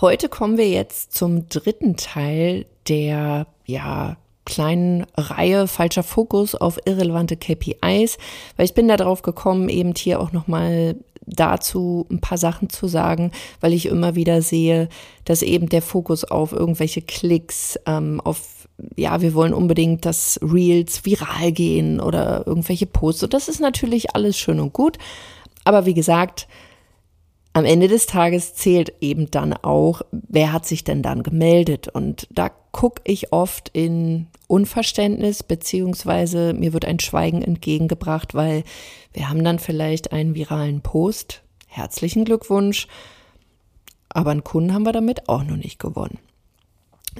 Heute kommen wir jetzt zum dritten Teil der, ja, kleinen Reihe falscher Fokus auf irrelevante KPIs, weil ich bin da drauf gekommen, eben hier auch nochmal dazu ein paar Sachen zu sagen, weil ich immer wieder sehe, dass eben der Fokus auf irgendwelche Klicks, ähm, auf, ja, wir wollen unbedingt, dass Reels viral gehen oder irgendwelche Posts. Und das ist natürlich alles schön und gut. Aber wie gesagt, am Ende des Tages zählt eben dann auch, wer hat sich denn dann gemeldet. Und da gucke ich oft in Unverständnis, beziehungsweise mir wird ein Schweigen entgegengebracht, weil wir haben dann vielleicht einen viralen Post. Herzlichen Glückwunsch. Aber einen Kunden haben wir damit auch noch nicht gewonnen.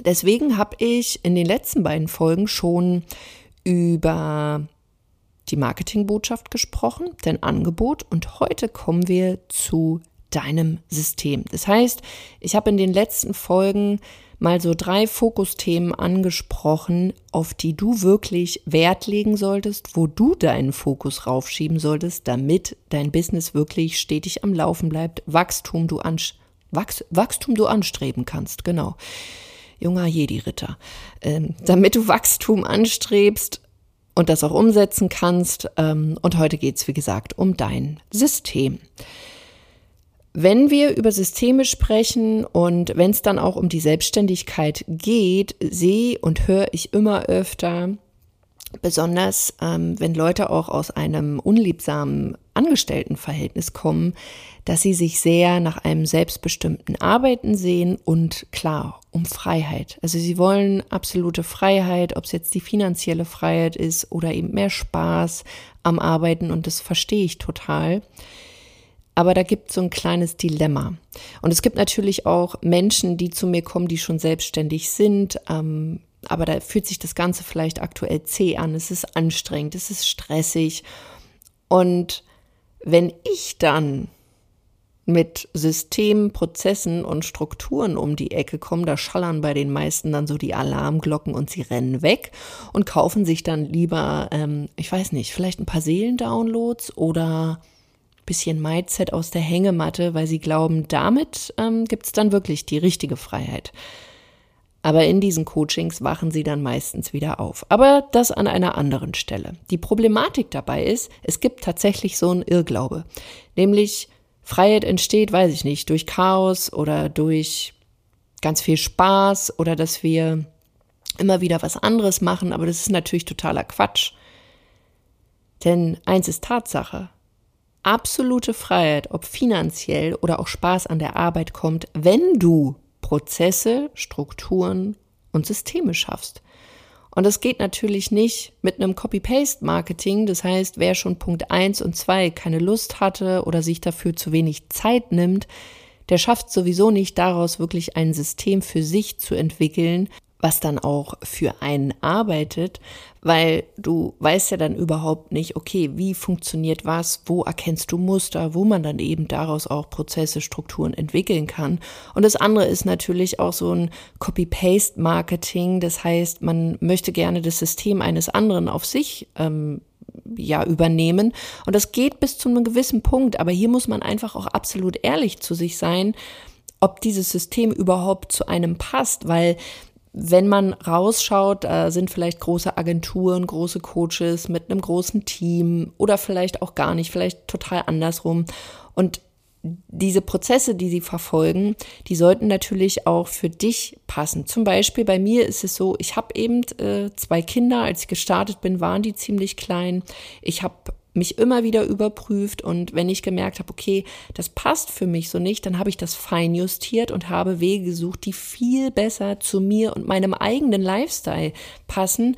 Deswegen habe ich in den letzten beiden Folgen schon über die Marketingbotschaft gesprochen, dein Angebot und heute kommen wir zu deinem System. Das heißt, ich habe in den letzten Folgen mal so drei Fokusthemen angesprochen, auf die du wirklich Wert legen solltest, wo du deinen Fokus raufschieben solltest, damit dein Business wirklich stetig am Laufen bleibt, Wachstum du, an, Wachs, Wachstum du anstreben kannst, genau. Junger Jedi-Ritter. Ähm, damit du Wachstum anstrebst, und das auch umsetzen kannst. Ähm, und heute geht es, wie gesagt, um dein System. Wenn wir über Systeme sprechen und wenn es dann auch um die Selbstständigkeit geht, sehe und höre ich immer öfter, besonders ähm, wenn Leute auch aus einem unliebsamen Angestelltenverhältnis kommen, dass sie sich sehr nach einem selbstbestimmten Arbeiten sehen und klar um Freiheit. Also sie wollen absolute Freiheit, ob es jetzt die finanzielle Freiheit ist oder eben mehr Spaß am Arbeiten und das verstehe ich total. Aber da gibt es so ein kleines Dilemma. Und es gibt natürlich auch Menschen, die zu mir kommen, die schon selbstständig sind. Ähm, aber da fühlt sich das Ganze vielleicht aktuell zäh an. Es ist anstrengend, es ist stressig. Und wenn ich dann mit Systemen, Prozessen und Strukturen um die Ecke komme, da schallern bei den meisten dann so die Alarmglocken und sie rennen weg und kaufen sich dann lieber, ähm, ich weiß nicht, vielleicht ein paar Seelendownloads oder bisschen Mindset aus der Hängematte, weil sie glauben, damit ähm, gibt es dann wirklich die richtige Freiheit. Aber in diesen Coachings wachen sie dann meistens wieder auf. Aber das an einer anderen Stelle. Die Problematik dabei ist, es gibt tatsächlich so einen Irrglaube. Nämlich Freiheit entsteht, weiß ich nicht, durch Chaos oder durch ganz viel Spaß oder dass wir immer wieder was anderes machen. Aber das ist natürlich totaler Quatsch. Denn eins ist Tatsache absolute Freiheit, ob finanziell oder auch Spaß an der Arbeit kommt, wenn du Prozesse, Strukturen und Systeme schaffst. Und das geht natürlich nicht mit einem Copy-Paste-Marketing. Das heißt, wer schon Punkt 1 und 2 keine Lust hatte oder sich dafür zu wenig Zeit nimmt, der schafft sowieso nicht daraus wirklich ein System für sich zu entwickeln, was dann auch für einen arbeitet, weil du weißt ja dann überhaupt nicht, okay, wie funktioniert was, wo erkennst du Muster, wo man dann eben daraus auch Prozesse, Strukturen entwickeln kann. Und das andere ist natürlich auch so ein Copy-Paste-Marketing, das heißt, man möchte gerne das System eines anderen auf sich ähm, ja übernehmen. Und das geht bis zu einem gewissen Punkt, aber hier muss man einfach auch absolut ehrlich zu sich sein, ob dieses System überhaupt zu einem passt, weil wenn man rausschaut, da sind vielleicht große Agenturen, große Coaches mit einem großen Team oder vielleicht auch gar nicht, vielleicht total andersrum. Und diese Prozesse, die sie verfolgen, die sollten natürlich auch für dich passen. Zum Beispiel bei mir ist es so, ich habe eben äh, zwei Kinder, als ich gestartet bin, waren die ziemlich klein. Ich habe mich immer wieder überprüft und wenn ich gemerkt habe, okay, das passt für mich so nicht, dann habe ich das fein justiert und habe Wege gesucht, die viel besser zu mir und meinem eigenen Lifestyle passen.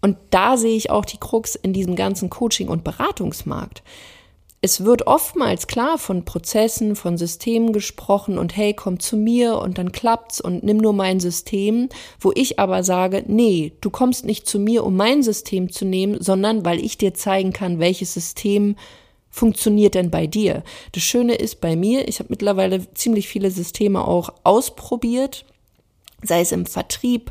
Und da sehe ich auch die Krux in diesem ganzen Coaching- und Beratungsmarkt es wird oftmals klar von Prozessen, von Systemen gesprochen und hey, komm zu mir und dann klappt's und nimm nur mein System, wo ich aber sage, nee, du kommst nicht zu mir, um mein System zu nehmen, sondern weil ich dir zeigen kann, welches System funktioniert denn bei dir. Das Schöne ist bei mir, ich habe mittlerweile ziemlich viele Systeme auch ausprobiert, sei es im Vertrieb,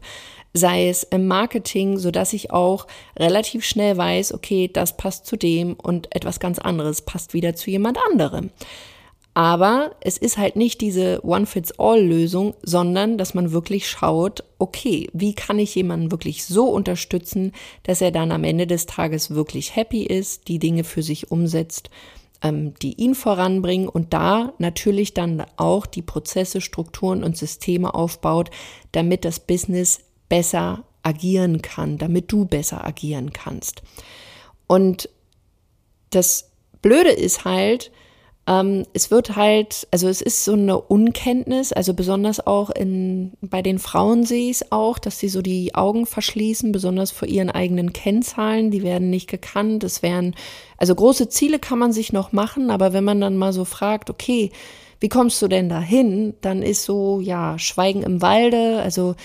sei es im Marketing, so dass ich auch relativ schnell weiß, okay, das passt zu dem und etwas ganz anderes passt wieder zu jemand anderem. Aber es ist halt nicht diese One-Fits-All-Lösung, sondern dass man wirklich schaut, okay, wie kann ich jemanden wirklich so unterstützen, dass er dann am Ende des Tages wirklich happy ist, die Dinge für sich umsetzt, ähm, die ihn voranbringen und da natürlich dann auch die Prozesse, Strukturen und Systeme aufbaut, damit das Business besser agieren kann, damit du besser agieren kannst. Und das Blöde ist halt, ähm, es wird halt, also es ist so eine Unkenntnis, also besonders auch in, bei den Frauen sehe ich es auch, dass sie so die Augen verschließen, besonders vor ihren eigenen Kennzahlen, die werden nicht gekannt, es wären, also große Ziele kann man sich noch machen, aber wenn man dann mal so fragt, okay, wie kommst du denn dahin, dann ist so, ja, Schweigen im Walde, also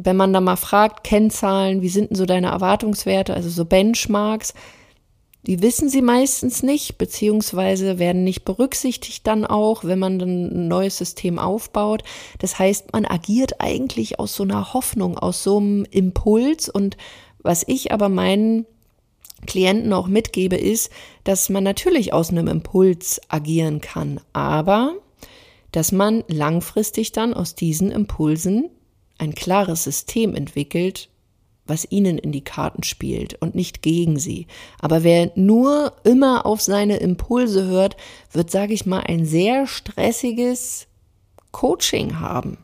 wenn man da mal fragt, Kennzahlen, wie sind denn so deine Erwartungswerte, also so Benchmarks, die wissen sie meistens nicht, beziehungsweise werden nicht berücksichtigt dann auch, wenn man ein neues System aufbaut. Das heißt, man agiert eigentlich aus so einer Hoffnung, aus so einem Impuls. Und was ich aber meinen Klienten auch mitgebe, ist, dass man natürlich aus einem Impuls agieren kann, aber dass man langfristig dann aus diesen Impulsen ein klares System entwickelt, was ihnen in die Karten spielt und nicht gegen sie. Aber wer nur immer auf seine Impulse hört, wird, sage ich mal, ein sehr stressiges Coaching haben.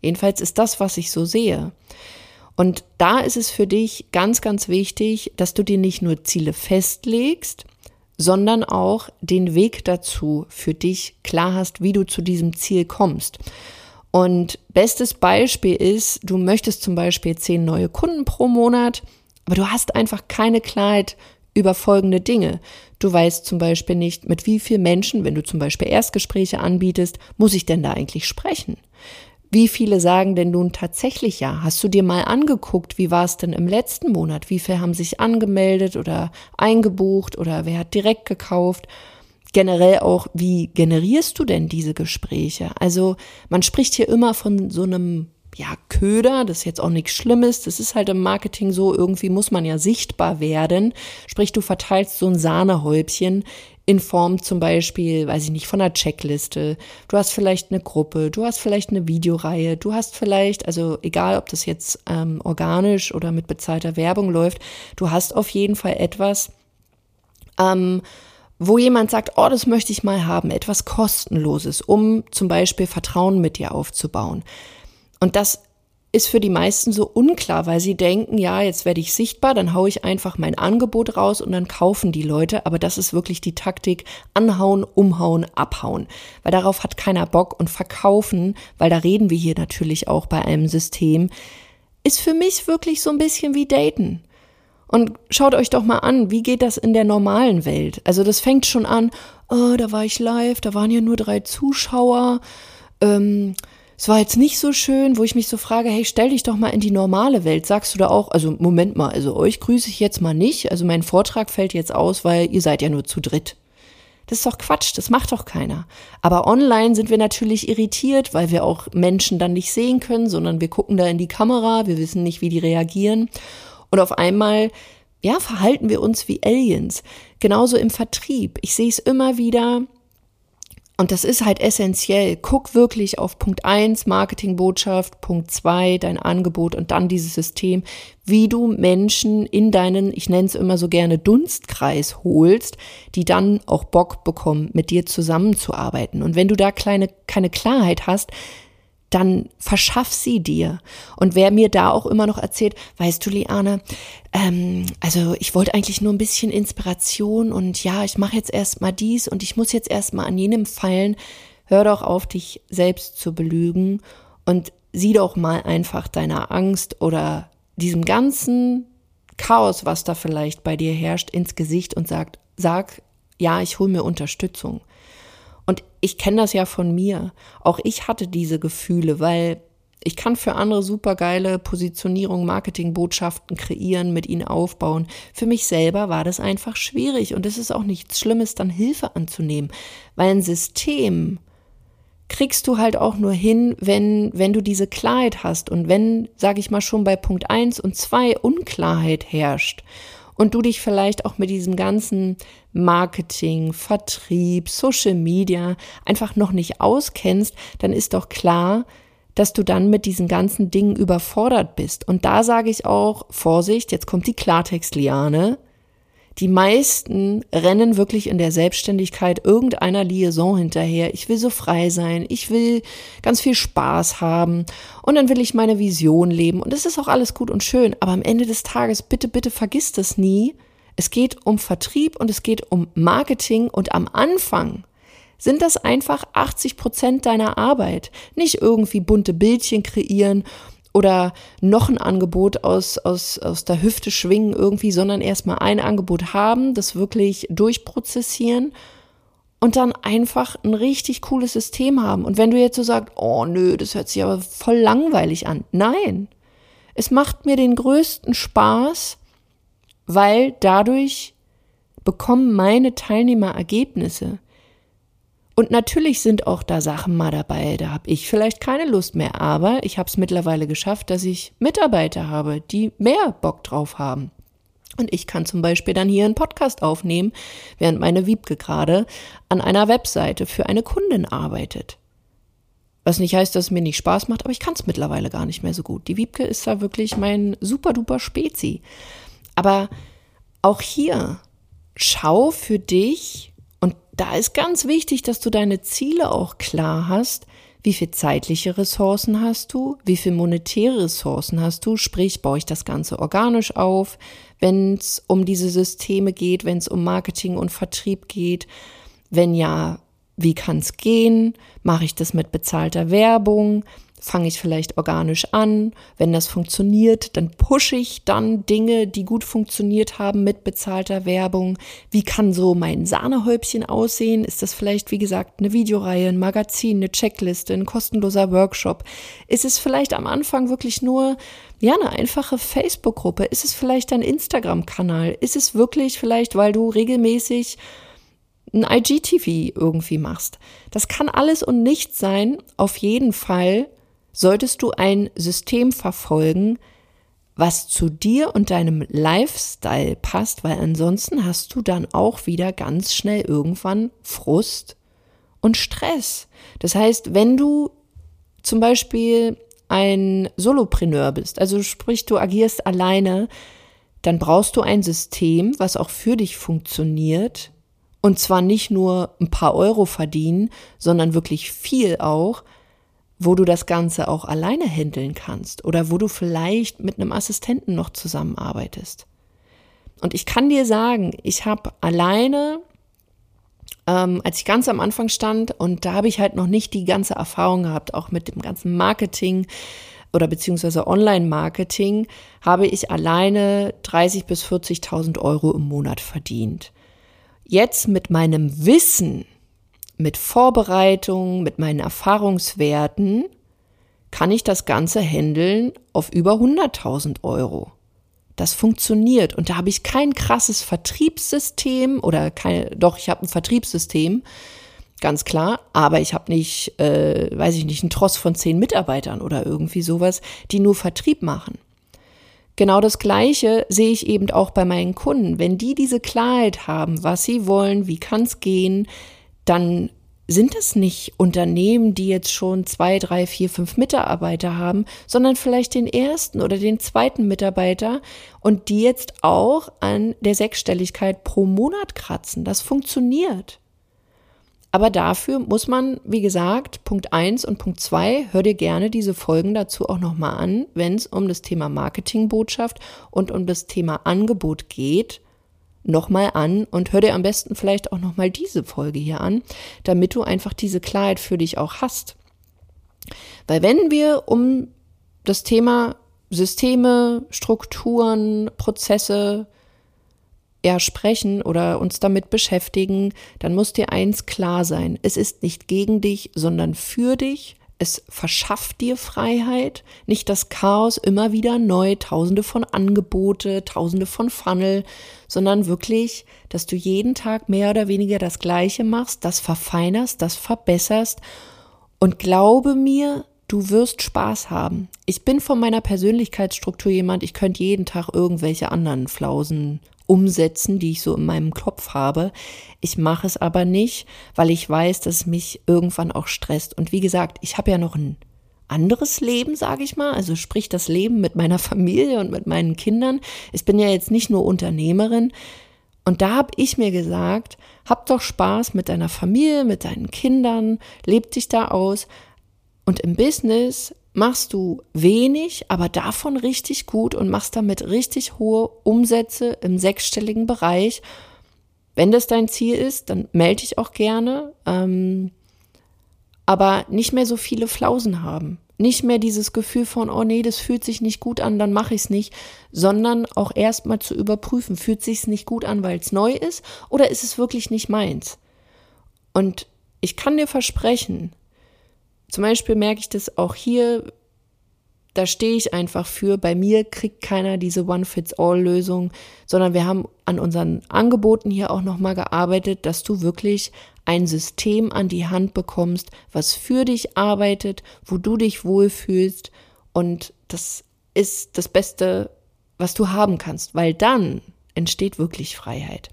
Jedenfalls ist das, was ich so sehe. Und da ist es für dich ganz, ganz wichtig, dass du dir nicht nur Ziele festlegst, sondern auch den Weg dazu für dich klar hast, wie du zu diesem Ziel kommst. Und bestes Beispiel ist, du möchtest zum Beispiel zehn neue Kunden pro Monat, aber du hast einfach keine Klarheit über folgende Dinge. Du weißt zum Beispiel nicht, mit wie vielen Menschen, wenn du zum Beispiel Erstgespräche anbietest, muss ich denn da eigentlich sprechen? Wie viele sagen denn nun tatsächlich ja? Hast du dir mal angeguckt, wie war es denn im letzten Monat? Wie viele haben sich angemeldet oder eingebucht oder wer hat direkt gekauft? Generell auch, wie generierst du denn diese Gespräche? Also man spricht hier immer von so einem ja, Köder, das ist jetzt auch nichts Schlimmes, das ist halt im Marketing so, irgendwie muss man ja sichtbar werden. Sprich, du verteilst so ein Sahnehäubchen in Form zum Beispiel, weiß ich nicht, von einer Checkliste. Du hast vielleicht eine Gruppe, du hast vielleicht eine Videoreihe, du hast vielleicht, also egal ob das jetzt ähm, organisch oder mit bezahlter Werbung läuft, du hast auf jeden Fall etwas, ähm, wo jemand sagt, oh, das möchte ich mal haben, etwas kostenloses, um zum Beispiel Vertrauen mit dir aufzubauen. Und das ist für die meisten so unklar, weil sie denken, ja, jetzt werde ich sichtbar, dann haue ich einfach mein Angebot raus und dann kaufen die Leute. Aber das ist wirklich die Taktik, anhauen, umhauen, abhauen. Weil darauf hat keiner Bock und verkaufen, weil da reden wir hier natürlich auch bei einem System, ist für mich wirklich so ein bisschen wie daten. Und schaut euch doch mal an, wie geht das in der normalen Welt? Also das fängt schon an, oh, da war ich live, da waren ja nur drei Zuschauer. Ähm, es war jetzt nicht so schön, wo ich mich so frage, hey, stell dich doch mal in die normale Welt. Sagst du da auch, also Moment mal, also euch grüße ich jetzt mal nicht. Also mein Vortrag fällt jetzt aus, weil ihr seid ja nur zu dritt. Das ist doch Quatsch, das macht doch keiner. Aber online sind wir natürlich irritiert, weil wir auch Menschen dann nicht sehen können, sondern wir gucken da in die Kamera, wir wissen nicht, wie die reagieren. Und auf einmal, ja, verhalten wir uns wie Aliens. Genauso im Vertrieb. Ich sehe es immer wieder. Und das ist halt essentiell. Guck wirklich auf Punkt eins Marketingbotschaft, Punkt zwei dein Angebot und dann dieses System, wie du Menschen in deinen, ich nenne es immer so gerne, Dunstkreis holst, die dann auch Bock bekommen, mit dir zusammenzuarbeiten. Und wenn du da kleine, keine Klarheit hast, dann verschaff sie dir. Und wer mir da auch immer noch erzählt, weißt du, Liane, ähm, also ich wollte eigentlich nur ein bisschen Inspiration und ja, ich mache jetzt erstmal dies und ich muss jetzt erstmal an jenem feilen. Hör doch auf, dich selbst zu belügen und sieh doch mal einfach deiner Angst oder diesem ganzen Chaos, was da vielleicht bei dir herrscht, ins Gesicht und sag, sag, ja, ich hole mir Unterstützung. Und ich kenne das ja von mir. Auch ich hatte diese Gefühle, weil ich kann für andere supergeile Positionierung, Marketingbotschaften kreieren, mit ihnen aufbauen. Für mich selber war das einfach schwierig und es ist auch nichts Schlimmes, dann Hilfe anzunehmen, weil ein System kriegst du halt auch nur hin, wenn, wenn du diese Klarheit hast und wenn, sage ich mal, schon bei Punkt eins und zwei Unklarheit herrscht und du dich vielleicht auch mit diesem ganzen Marketing, Vertrieb, Social Media einfach noch nicht auskennst, dann ist doch klar, dass du dann mit diesen ganzen Dingen überfordert bist. Und da sage ich auch, Vorsicht, jetzt kommt die Klartextliane. Die meisten rennen wirklich in der Selbstständigkeit irgendeiner Liaison hinterher. Ich will so frei sein, ich will ganz viel Spaß haben und dann will ich meine Vision leben. Und das ist auch alles gut und schön, aber am Ende des Tages, bitte, bitte vergiss das nie. Es geht um Vertrieb und es geht um Marketing und am Anfang sind das einfach 80 Prozent deiner Arbeit. Nicht irgendwie bunte Bildchen kreieren oder noch ein Angebot aus, aus, aus der Hüfte schwingen irgendwie, sondern erstmal ein Angebot haben, das wirklich durchprozessieren und dann einfach ein richtig cooles System haben. Und wenn du jetzt so sagst, oh nö, das hört sich aber voll langweilig an. Nein, es macht mir den größten Spaß, weil dadurch bekommen meine Teilnehmer Ergebnisse. Und natürlich sind auch da Sachen mal dabei, da habe ich vielleicht keine Lust mehr, aber ich habe es mittlerweile geschafft, dass ich Mitarbeiter habe, die mehr Bock drauf haben. Und ich kann zum Beispiel dann hier einen Podcast aufnehmen, während meine Wiebke gerade an einer Webseite für eine Kundin arbeitet. Was nicht heißt, dass es mir nicht Spaß macht, aber ich kann es mittlerweile gar nicht mehr so gut. Die Wiebke ist da wirklich mein super duper Spezi. Aber auch hier, schau für dich, da ist ganz wichtig, dass du deine Ziele auch klar hast. Wie viel zeitliche Ressourcen hast du? Wie viel monetäre Ressourcen hast du? Sprich, baue ich das Ganze organisch auf, wenn es um diese Systeme geht, wenn es um Marketing und Vertrieb geht? Wenn ja, wie kann es gehen? Mache ich das mit bezahlter Werbung? Fange ich vielleicht organisch an. Wenn das funktioniert, dann pushe ich dann Dinge, die gut funktioniert haben mit bezahlter Werbung. Wie kann so mein Sahnehäubchen aussehen? Ist das vielleicht, wie gesagt, eine Videoreihe, ein Magazin, eine Checkliste, ein kostenloser Workshop? Ist es vielleicht am Anfang wirklich nur ja, eine einfache Facebook-Gruppe? Ist es vielleicht ein Instagram-Kanal? Ist es wirklich vielleicht, weil du regelmäßig ein IGTV irgendwie machst? Das kann alles und nichts sein. Auf jeden Fall solltest du ein System verfolgen, was zu dir und deinem Lifestyle passt, weil ansonsten hast du dann auch wieder ganz schnell irgendwann Frust und Stress. Das heißt, wenn du zum Beispiel ein Solopreneur bist, also sprich, du agierst alleine, dann brauchst du ein System, was auch für dich funktioniert und zwar nicht nur ein paar Euro verdienen, sondern wirklich viel auch, wo du das Ganze auch alleine handeln kannst oder wo du vielleicht mit einem Assistenten noch zusammenarbeitest. Und ich kann dir sagen, ich habe alleine, ähm, als ich ganz am Anfang stand, und da habe ich halt noch nicht die ganze Erfahrung gehabt, auch mit dem ganzen Marketing oder beziehungsweise Online-Marketing, habe ich alleine 30 bis 40.000 Euro im Monat verdient. Jetzt mit meinem Wissen, mit Vorbereitung, mit meinen Erfahrungswerten kann ich das Ganze handeln auf über 100.000 Euro. Das funktioniert und da habe ich kein krasses Vertriebssystem oder kein, doch, ich habe ein Vertriebssystem, ganz klar, aber ich habe nicht, äh, weiß ich nicht, einen Tross von zehn Mitarbeitern oder irgendwie sowas, die nur Vertrieb machen. Genau das Gleiche sehe ich eben auch bei meinen Kunden. Wenn die diese Klarheit haben, was sie wollen, wie kann es gehen, dann sind es nicht Unternehmen, die jetzt schon zwei, drei, vier, fünf Mitarbeiter haben, sondern vielleicht den ersten oder den zweiten Mitarbeiter und die jetzt auch an der Sechsstelligkeit pro Monat kratzen. Das funktioniert. Aber dafür muss man, wie gesagt, Punkt eins und Punkt zwei, hör dir gerne diese Folgen dazu auch nochmal an, wenn es um das Thema Marketingbotschaft und um das Thema Angebot geht nochmal an und hör dir am besten vielleicht auch nochmal diese Folge hier an, damit du einfach diese Klarheit für dich auch hast. Weil wenn wir um das Thema Systeme, Strukturen, Prozesse ja sprechen oder uns damit beschäftigen, dann muss dir eins klar sein. Es ist nicht gegen dich, sondern für dich es verschafft dir Freiheit, nicht das Chaos immer wieder neu, tausende von Angebote, tausende von Funnel, sondern wirklich, dass du jeden Tag mehr oder weniger das Gleiche machst, das verfeinerst, das verbesserst und glaube mir, du wirst Spaß haben. Ich bin von meiner Persönlichkeitsstruktur jemand, ich könnte jeden Tag irgendwelche anderen Flausen umsetzen, die ich so in meinem Kopf habe. Ich mache es aber nicht, weil ich weiß, dass es mich irgendwann auch stresst. Und wie gesagt, ich habe ja noch ein anderes Leben, sage ich mal, also sprich das Leben mit meiner Familie und mit meinen Kindern. Ich bin ja jetzt nicht nur Unternehmerin. Und da habe ich mir gesagt, hab doch Spaß mit deiner Familie, mit deinen Kindern, leb dich da aus. Und im Business machst du wenig, aber davon richtig gut und machst damit richtig hohe Umsätze im sechsstelligen Bereich. Wenn das dein Ziel ist, dann melde dich auch gerne. Ähm, aber nicht mehr so viele Flausen haben. Nicht mehr dieses Gefühl von, oh nee, das fühlt sich nicht gut an, dann mache ich es nicht, sondern auch erstmal zu überprüfen, fühlt sich nicht gut an, weil es neu ist oder ist es wirklich nicht meins? Und ich kann dir versprechen, zum Beispiel merke ich das auch hier, da stehe ich einfach für. Bei mir kriegt keiner diese One-Fits-All-Lösung, sondern wir haben an unseren Angeboten hier auch nochmal gearbeitet, dass du wirklich ein System an die Hand bekommst, was für dich arbeitet, wo du dich wohlfühlst. Und das ist das Beste, was du haben kannst, weil dann entsteht wirklich Freiheit.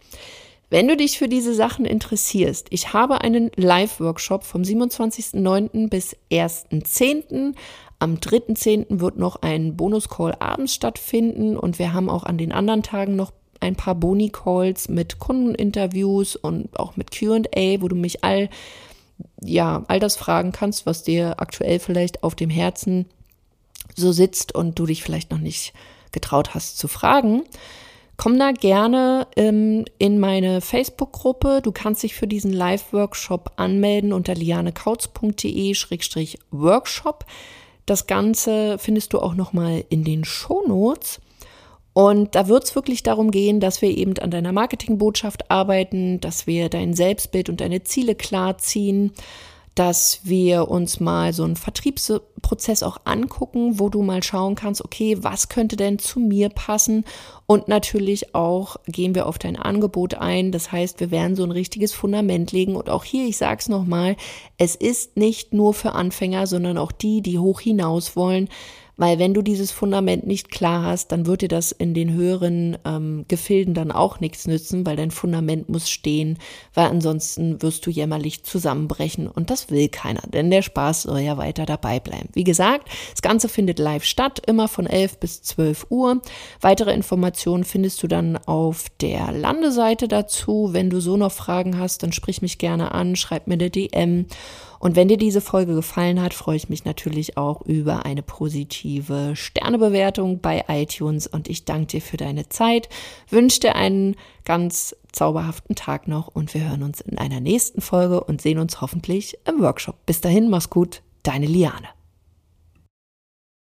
Wenn du dich für diese Sachen interessierst, ich habe einen Live-Workshop vom 27.09. bis 1.10. Am 3.10. wird noch ein Bonus-Call abends stattfinden und wir haben auch an den anderen Tagen noch ein paar Boni-Calls mit Kundeninterviews und auch mit QA, wo du mich all, ja, all das fragen kannst, was dir aktuell vielleicht auf dem Herzen so sitzt und du dich vielleicht noch nicht getraut hast zu fragen. Komm da gerne ähm, in meine Facebook-Gruppe. Du kannst dich für diesen Live-Workshop anmelden unter lianekautz.de-workshop. Das Ganze findest du auch nochmal in den Show Notes. Und da wird es wirklich darum gehen, dass wir eben an deiner Marketingbotschaft arbeiten, dass wir dein Selbstbild und deine Ziele klarziehen, dass wir uns mal so einen Vertriebsprozess auch angucken, wo du mal schauen kannst, okay, was könnte denn zu mir passen? Und natürlich auch gehen wir auf dein Angebot ein. Das heißt, wir werden so ein richtiges Fundament legen. Und auch hier, ich sage es nochmal, es ist nicht nur für Anfänger, sondern auch die, die hoch hinaus wollen. Weil wenn du dieses Fundament nicht klar hast, dann wird dir das in den höheren ähm, Gefilden dann auch nichts nützen, weil dein Fundament muss stehen, weil ansonsten wirst du jämmerlich zusammenbrechen und das will keiner, denn der Spaß soll ja weiter dabei bleiben. Wie gesagt, das Ganze findet live statt, immer von 11 bis 12 Uhr. Weitere Informationen findest du dann auf der Landeseite dazu. Wenn du so noch Fragen hast, dann sprich mich gerne an, schreib mir eine DM. Und wenn dir diese Folge gefallen hat, freue ich mich natürlich auch über eine positive Sternebewertung bei iTunes. Und ich danke dir für deine Zeit, wünsche dir einen ganz zauberhaften Tag noch und wir hören uns in einer nächsten Folge und sehen uns hoffentlich im Workshop. Bis dahin, mach's gut, deine Liane.